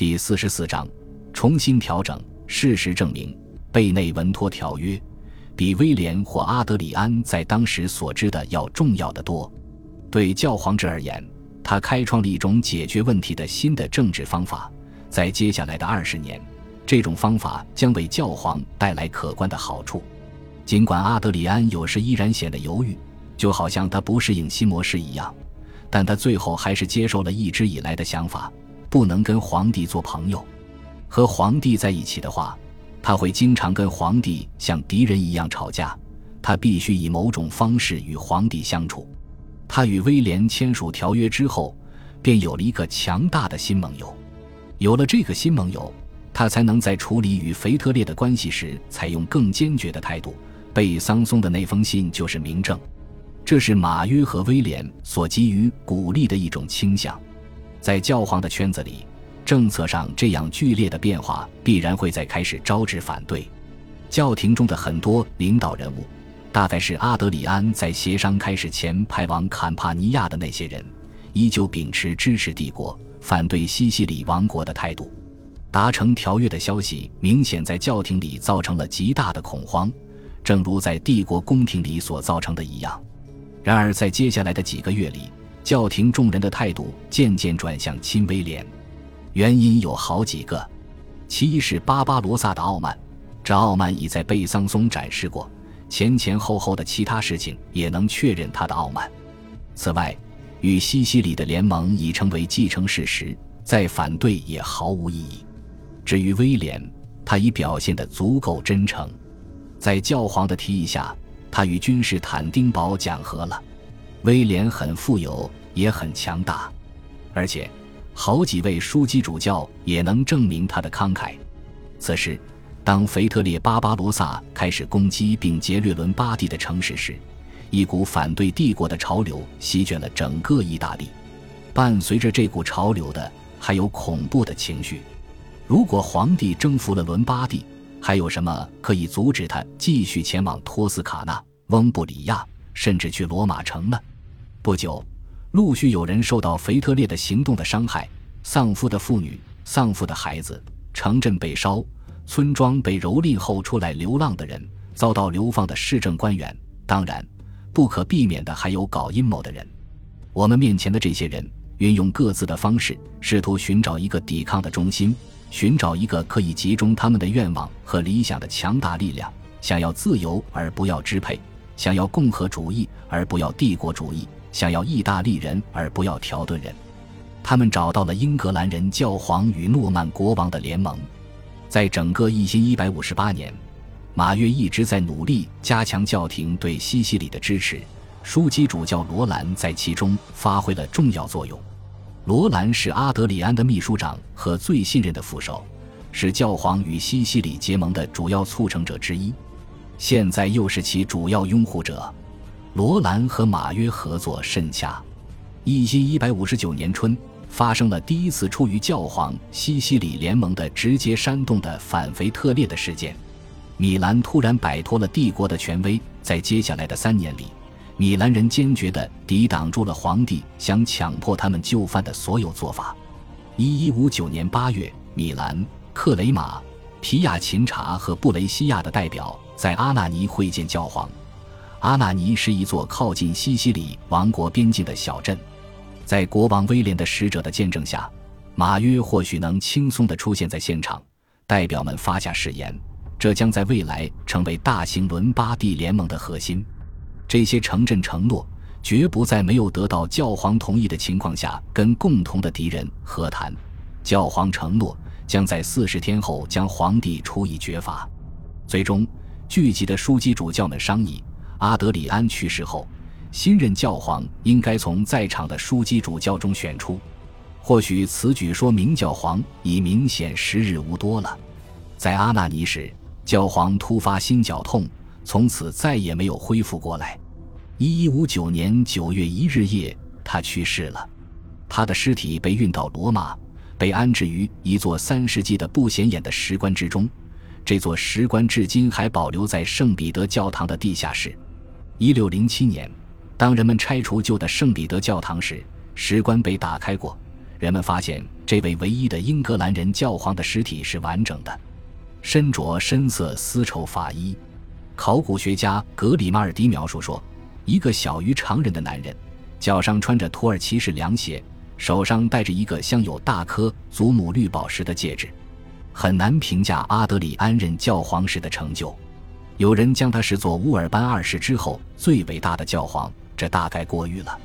第四十四章，重新调整。事实证明，贝内文托条约比威廉或阿德里安在当时所知的要重要的多。对教皇制而言，他开创了一种解决问题的新的政治方法。在接下来的二十年，这种方法将为教皇带来可观的好处。尽管阿德里安有时依然显得犹豫，就好像他不适应新模式一样，但他最后还是接受了一直以来的想法：不能跟皇帝做朋友。和皇帝在一起的话，他会经常跟皇帝像敌人一样吵架。他必须以某种方式与皇帝相处。他与威廉签署条约之后，便有了一个强大的新盟友。有了这个新盟友，他才能在处理与腓特烈的关系时采用更坚决的态度。贝桑松的那封信就是明证。这是马约和威廉所给予鼓励的一种倾向。在教皇的圈子里。政策上这样剧烈的变化，必然会在开始招致反对。教廷中的很多领导人物，大概是阿德里安在协商开始前派往坎帕尼亚的那些人，依旧秉持支持帝国、反对西西里王国的态度。达成条约的消息明显在教廷里造成了极大的恐慌，正如在帝国宫廷里所造成的一样。然而，在接下来的几个月里，教廷众人的态度渐渐转向亲威廉。原因有好几个，其一是巴巴罗萨的傲慢，这傲慢已在贝桑松展示过，前前后后的其他事情也能确认他的傲慢。此外，与西西里的联盟已成为既成事实，再反对也毫无意义。至于威廉，他已表现得足够真诚，在教皇的提议下，他与君士坦丁堡讲和了。威廉很富有，也很强大，而且。好几位枢机主教也能证明他的慷慨。此时，当腓特烈巴巴罗萨开始攻击并劫掠伦巴第的城市时，一股反对帝国的潮流席卷了整个意大利。伴随着这股潮流的，还有恐怖的情绪。如果皇帝征服了伦巴第，还有什么可以阻止他继续前往托斯卡纳、翁布里亚，甚至去罗马城呢？不久。陆续有人受到腓特烈的行动的伤害，丧夫的妇女、丧夫的孩子，城镇被烧，村庄被蹂躏后出来流浪的人，遭到流放的市政官员，当然，不可避免的还有搞阴谋的人。我们面前的这些人，运用各自的方式，试图寻找一个抵抗的中心，寻找一个可以集中他们的愿望和理想的强大力量，想要自由而不要支配，想要共和主义而不要帝国主义。想要意大利人而不要条顿人，他们找到了英格兰人教皇与诺曼国王的联盟。在整个一千一百五十八年，马约一直在努力加强教廷对西西里的支持。枢机主教罗兰在其中发挥了重要作用。罗兰是阿德里安的秘书长和最信任的副手，是教皇与西西里结盟的主要促成者之一，现在又是其主要拥护者。罗兰和马约合作甚洽。一千一百五十九年春，发生了第一次出于教皇西西里联盟的直接煽动的反腓特烈的事件。米兰突然摆脱了帝国的权威，在接下来的三年里，米兰人坚决地抵挡住了皇帝想强迫他们就范的所有做法。一一五九年八月，米兰、克雷马、皮亚琴察和布雷西亚的代表在阿纳尼会见教皇。阿纳尼是一座靠近西西里王国边境的小镇，在国王威廉的使者的见证下，马约或许能轻松地出现在现场。代表们发下誓言，这将在未来成为大型伦巴第联盟的核心。这些城镇承诺，绝不在没有得到教皇同意的情况下跟共同的敌人和谈。教皇承诺，将在四十天后将皇帝处以绝罚。最终，聚集的枢机主教们商议。阿德里安去世后，新任教皇应该从在场的枢机主教中选出。或许此举说明教皇已明显时日无多了。在阿纳尼时，教皇突发心绞痛，从此再也没有恢复过来。一一五九年九月一日夜，他去世了。他的尸体被运到罗马，被安置于一座三世纪的不显眼的石棺之中。这座石棺至今还保留在圣彼得教堂的地下室。一六零七年，当人们拆除旧的圣彼得教堂时，石棺被打开过，人们发现这位唯一的英格兰人教皇的尸体是完整的，身着深色丝绸法衣。考古学家格里马尔迪描述说，一个小于常人的男人，脚上穿着土耳其式凉鞋，手上戴着一个镶有大颗祖母绿宝石的戒指。很难评价阿德里安任教皇时的成就。有人将他视作乌尔班二世之后最伟大的教皇，这大概过誉了。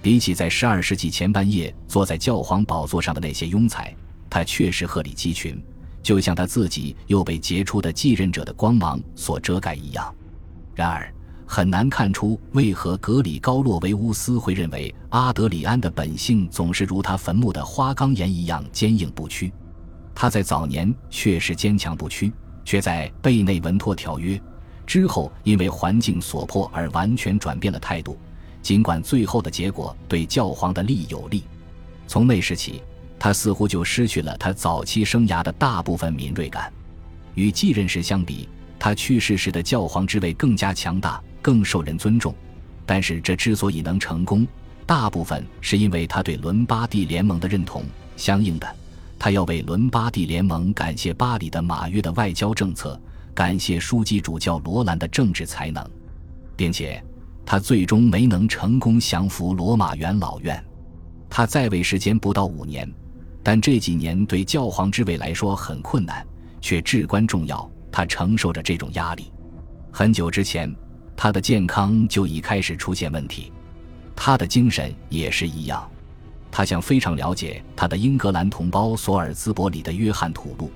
比起在十二世纪前半叶坐在教皇宝座上的那些庸才，他确实鹤立鸡群，就像他自己又被杰出的继任者的光芒所遮盖一样。然而，很难看出为何格里高洛维乌斯会认为阿德里安的本性总是如他坟墓的花岗岩一样坚硬不屈。他在早年确实坚强不屈，却在贝内文托条约。之后，因为环境所迫而完全转变了态度。尽管最后的结果对教皇的利益有利，从那时起，他似乎就失去了他早期生涯的大部分敏锐感。与继任时相比，他去世时的教皇之位更加强大，更受人尊重。但是，这之所以能成功，大部分是因为他对伦巴第联盟的认同。相应的，他要为伦巴第联盟感谢巴黎的马约的外交政策。感谢枢机主教罗兰的政治才能，并且他最终没能成功降服罗马元老院。他在位时间不到五年，但这几年对教皇之位来说很困难，却至关重要。他承受着这种压力。很久之前，他的健康就已开始出现问题，他的精神也是一样。他向非常了解他的英格兰同胞索尔兹伯里的约翰吐露。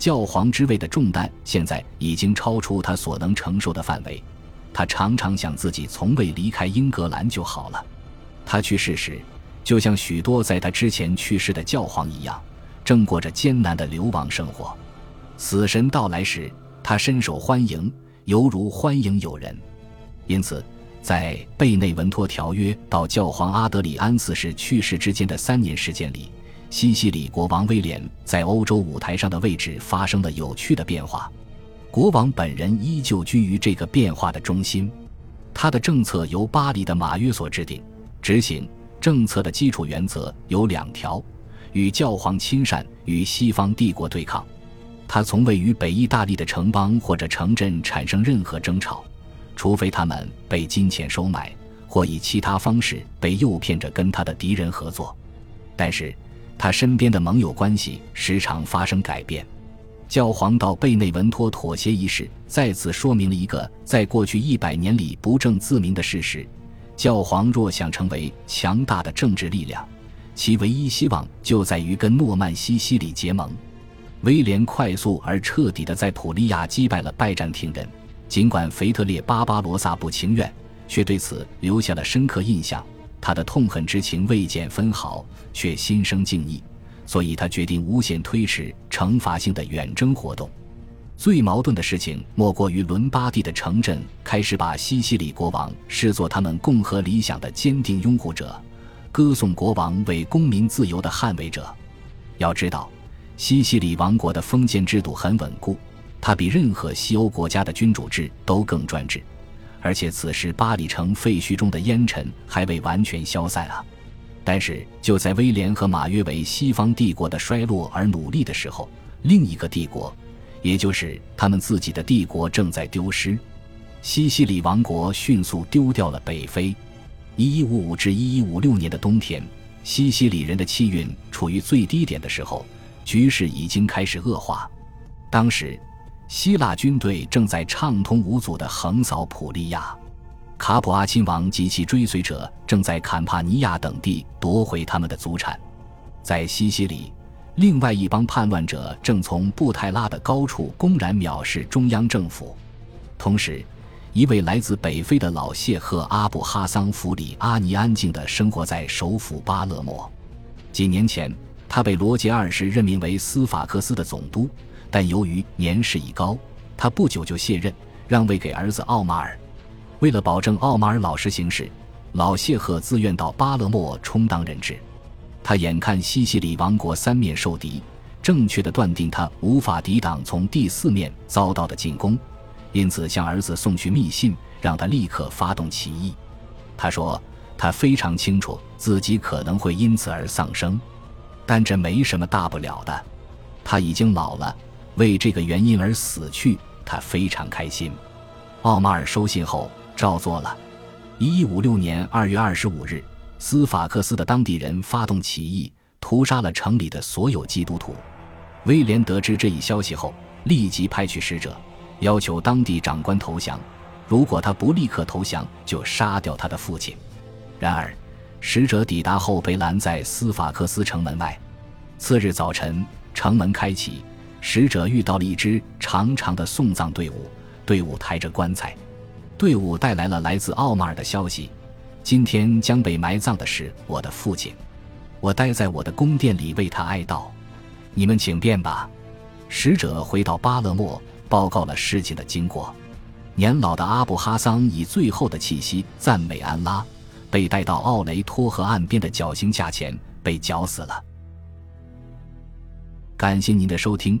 教皇之位的重担现在已经超出他所能承受的范围，他常常想自己从未离开英格兰就好了。他去世时，就像许多在他之前去世的教皇一样，正过着艰难的流亡生活。死神到来时，他深受欢迎，犹如欢迎友人。因此，在贝内文托条约到教皇阿德里安四世去世之间的三年时间里。西西里国王威廉在欧洲舞台上的位置发生了有趣的变化，国王本人依旧居于这个变化的中心。他的政策由巴黎的马约所制定、执行。政策的基础原则有两条：与教皇亲善，与西方帝国对抗。他从未与北意大利的城邦或者城镇产生任何争吵，除非他们被金钱收买或以其他方式被诱骗着跟他的敌人合作。但是。他身边的盟友关系时常发生改变，教皇到贝内文托妥协一事再次说明了一个在过去一百年里不证自明的事实：教皇若想成为强大的政治力量，其唯一希望就在于跟诺曼西西里结盟。威廉快速而彻底地在普利亚击败了拜占庭人，尽管腓特烈巴巴罗萨不情愿，却对此留下了深刻印象。他的痛恨之情未减分毫，却心生敬意，所以他决定无限推迟惩罚性的远征活动。最矛盾的事情莫过于伦巴第的城镇开始把西西里国王视作他们共和理想的坚定拥护者，歌颂国王为公民自由的捍卫者。要知道，西西里王国的封建制度很稳固，它比任何西欧国家的君主制都更专制。而且此时巴里城废墟中的烟尘还未完全消散啊！但是就在威廉和马约为西方帝国的衰落而努力的时候，另一个帝国，也就是他们自己的帝国正在丢失。西西里王国迅速丢掉了北非。1155至1156年的冬天，西西里人的气运处于最低点的时候，局势已经开始恶化。当时。希腊军队正在畅通无阻地横扫普利亚，卡普阿亲王及其追随者正在坎帕尼亚等地夺回他们的祖产。在西西里，另外一帮叛乱者正从布泰拉的高处公然藐视中央政府。同时，一位来自北非的老谢赫阿布哈桑弗里阿尼安静地生活在首府巴勒莫。几年前，他被罗杰二世任命为斯法克斯的总督。但由于年事已高，他不久就卸任，让位给儿子奥马尔。为了保证奥马尔老实行事，老谢赫自愿到巴勒莫充当人质。他眼看西西里王国三面受敌，正确的断定他无法抵挡从第四面遭到的进攻，因此向儿子送去密信，让他立刻发动起义。他说，他非常清楚自己可能会因此而丧生。但这没什么大不了的。他已经老了，为这个原因而死去，他非常开心。奥马尔收信后照做了。一五六年二月二十五日，斯法克斯的当地人发动起义，屠杀了城里的所有基督徒。威廉得知这一消息后，立即派去使者，要求当地长官投降。如果他不立刻投降，就杀掉他的父亲。然而，使者抵达后被拦在斯法克斯城门外。次日早晨，城门开启，使者遇到了一支长长的送葬队伍，队伍抬着棺材。队伍带来了来自奥马尔的消息：今天将被埋葬的是我的父亲。我待在我的宫殿里为他哀悼。你们请便吧。使者回到巴勒莫，报告了事情的经过。年老的阿布哈桑以最后的气息赞美安拉，被带到奥雷托河岸边的绞刑架前被绞死了。感谢您的收听，